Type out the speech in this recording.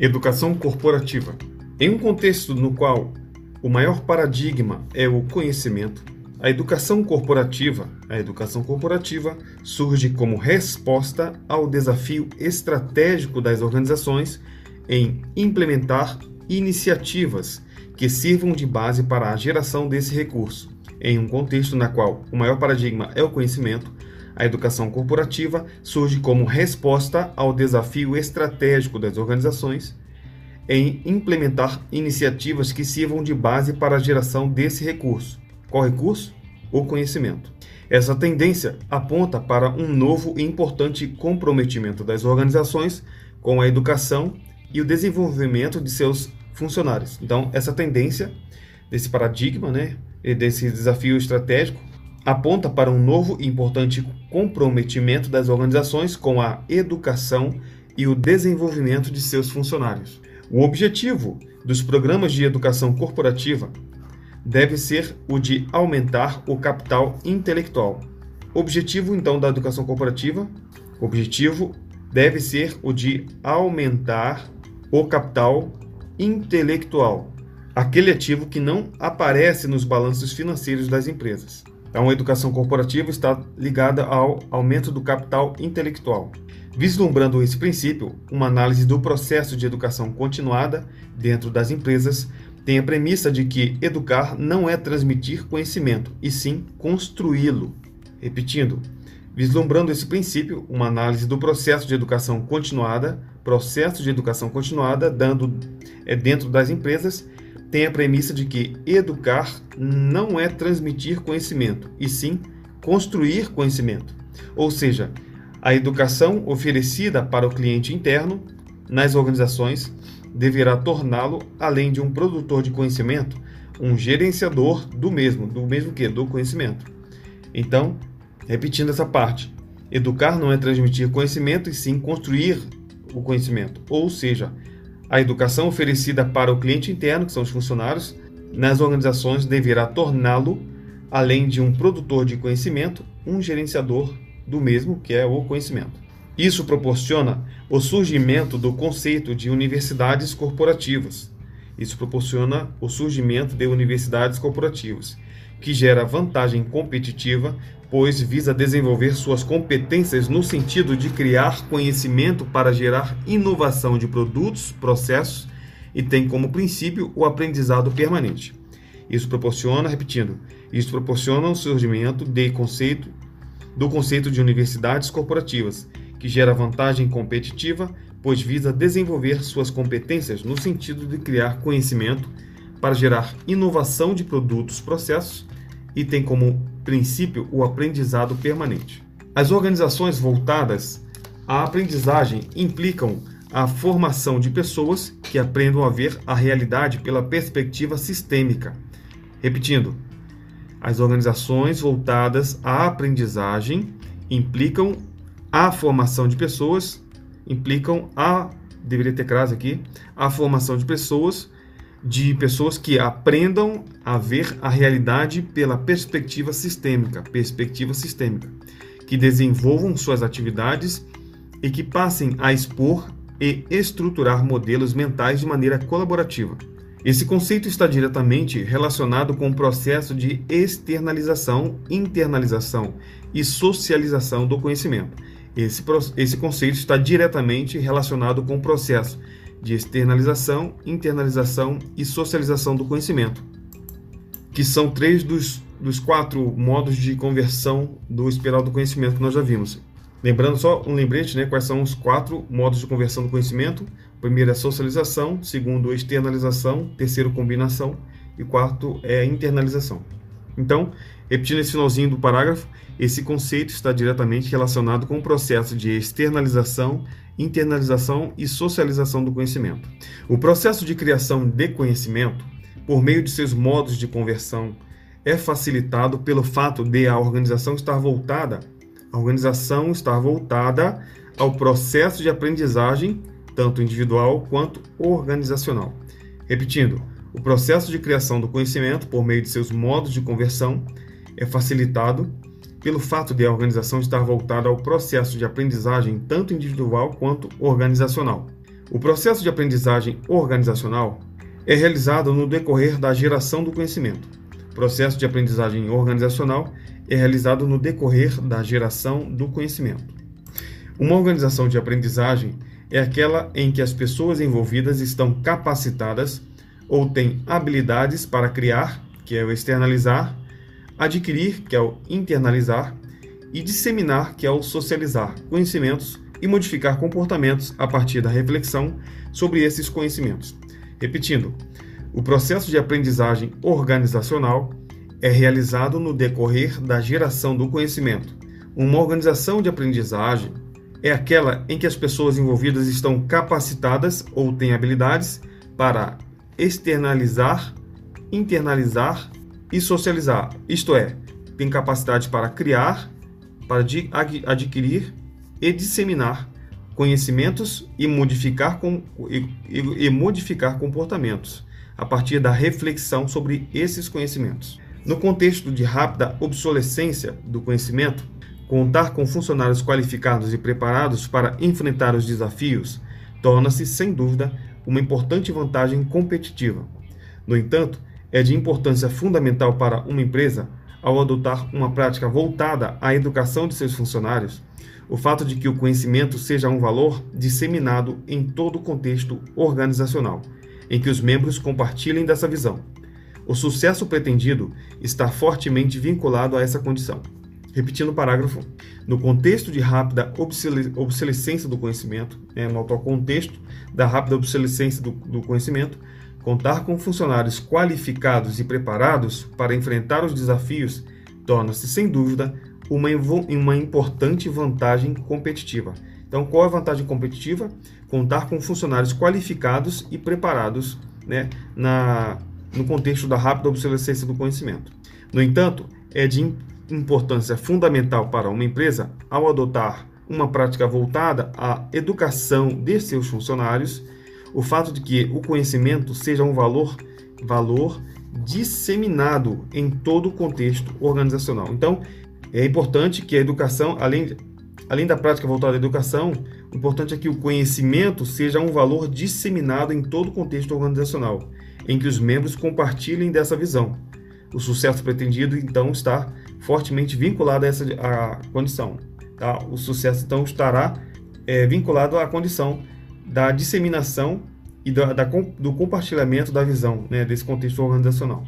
Educação corporativa. Em um contexto no qual o maior paradigma é o conhecimento, a educação corporativa, a educação corporativa surge como resposta ao desafio estratégico das organizações em implementar iniciativas que sirvam de base para a geração desse recurso. Em um contexto na qual o maior paradigma é o conhecimento, a educação corporativa surge como resposta ao desafio estratégico das organizações em implementar iniciativas que sirvam de base para a geração desse recurso. Qual recurso? O conhecimento. Essa tendência aponta para um novo e importante comprometimento das organizações com a educação e o desenvolvimento de seus funcionários. Então, essa tendência desse paradigma, né, desse desafio estratégico, aponta para um novo e importante comprometimento das organizações com a educação e o desenvolvimento de seus funcionários. O objetivo dos programas de educação corporativa deve ser o de aumentar o capital intelectual. Objetivo então da educação corporativa, objetivo deve ser o de aumentar o capital intelectual, aquele ativo que não aparece nos balanços financeiros das empresas. Então, a educação corporativa está ligada ao aumento do capital intelectual. Vislumbrando esse princípio, uma análise do processo de educação continuada dentro das empresas tem a premissa de que educar não é transmitir conhecimento, e sim construí-lo. Repetindo, vislumbrando esse princípio, uma análise do processo de educação continuada, processo de educação continuada, dando é dentro das empresas, tem a premissa de que educar não é transmitir conhecimento, e sim construir conhecimento. Ou seja, a educação oferecida para o cliente interno nas organizações deverá torná-lo, além de um produtor de conhecimento, um gerenciador do mesmo, do mesmo que do conhecimento. Então, repetindo essa parte, educar não é transmitir conhecimento e sim construir o conhecimento. Ou seja, a educação oferecida para o cliente interno, que são os funcionários, nas organizações deverá torná-lo, além de um produtor de conhecimento, um gerenciador do mesmo, que é o conhecimento. Isso proporciona o surgimento do conceito de universidades corporativas. Isso proporciona o surgimento de universidades corporativas, que gera vantagem competitiva pois visa desenvolver suas competências no sentido de criar conhecimento para gerar inovação de produtos, processos e tem como princípio o aprendizado permanente. Isso proporciona, repetindo, isso proporciona o surgimento de conceito do conceito de universidades corporativas, que gera vantagem competitiva, pois visa desenvolver suas competências no sentido de criar conhecimento para gerar inovação de produtos, processos e tem como princípio o aprendizado permanente. As organizações voltadas à aprendizagem implicam a formação de pessoas que aprendam a ver a realidade pela perspectiva sistêmica. Repetindo, as organizações voltadas à aprendizagem implicam a formação de pessoas, implicam a deveria ter crase aqui, a formação de pessoas de pessoas que aprendam a ver a realidade pela perspectiva sistêmica, perspectiva sistêmica, que desenvolvam suas atividades e que passem a expor e estruturar modelos mentais de maneira colaborativa. Esse conceito está diretamente relacionado com o processo de externalização, internalização e socialização do conhecimento. Esse, esse conceito está diretamente relacionado com o processo de externalização, internalização e socialização do conhecimento, que são três dos, dos quatro modos de conversão do espiral do conhecimento que nós já vimos. Lembrando só um lembrete, né, quais são os quatro modos de conversão do conhecimento. Primeiro é socialização, segundo externalização, terceiro combinação e quarto é internalização. Então, repetindo esse finalzinho do parágrafo, esse conceito está diretamente relacionado com o processo de externalização, internalização e socialização do conhecimento. O processo de criação de conhecimento, por meio de seus modos de conversão, é facilitado pelo fato de a organização estar voltada, a organização estar voltada ao processo de aprendizagem, tanto individual quanto organizacional. Repetindo, o processo de criação do conhecimento, por meio de seus modos de conversão, é facilitado pelo fato de a organização estar voltada ao processo de aprendizagem tanto individual quanto organizacional. O processo de aprendizagem organizacional é realizado no decorrer da geração do conhecimento. O processo de aprendizagem organizacional é realizado no decorrer da geração do conhecimento. Uma organização de aprendizagem é aquela em que as pessoas envolvidas estão capacitadas ou têm habilidades para criar, que é o externalizar, adquirir, que é o internalizar, e disseminar, que é o socializar conhecimentos e modificar comportamentos a partir da reflexão sobre esses conhecimentos. Repetindo, o processo de aprendizagem organizacional é realizado no decorrer da geração do conhecimento. Uma organização de aprendizagem é aquela em que as pessoas envolvidas estão capacitadas ou têm habilidades para externalizar, internalizar e socializar, isto é, tem capacidade para criar, para adquirir e disseminar conhecimentos e modificar, com, e, e modificar comportamentos a partir da reflexão sobre esses conhecimentos. No contexto de rápida obsolescência do conhecimento, contar com funcionários qualificados e preparados para enfrentar os desafios torna-se, sem dúvida, uma importante vantagem competitiva. No entanto, é de importância fundamental para uma empresa, ao adotar uma prática voltada à educação de seus funcionários, o fato de que o conhecimento seja um valor disseminado em todo o contexto organizacional, em que os membros compartilhem dessa visão. O sucesso pretendido está fortemente vinculado a essa condição. Repetindo o parágrafo, no contexto de rápida obsolescência do conhecimento, né, no atual contexto da rápida obsolescência do, do conhecimento, contar com funcionários qualificados e preparados para enfrentar os desafios torna-se, sem dúvida, uma, uma importante vantagem competitiva. Então, qual é a vantagem competitiva? Contar com funcionários qualificados e preparados né, na, no contexto da rápida obsolescência do conhecimento. No entanto, é de importância fundamental para uma empresa, ao adotar uma prática voltada à educação de seus funcionários, o fato de que o conhecimento seja um valor, valor disseminado em todo o contexto organizacional. Então, é importante que a educação, além, além da prática voltada à educação, o importante é que o conhecimento seja um valor disseminado em todo o contexto organizacional em que os membros compartilhem dessa visão. O sucesso pretendido, então, está fortemente vinculado a essa a condição. Tá? O sucesso, então, estará é, vinculado à condição da disseminação e da, da, do compartilhamento da visão né, desse contexto organizacional.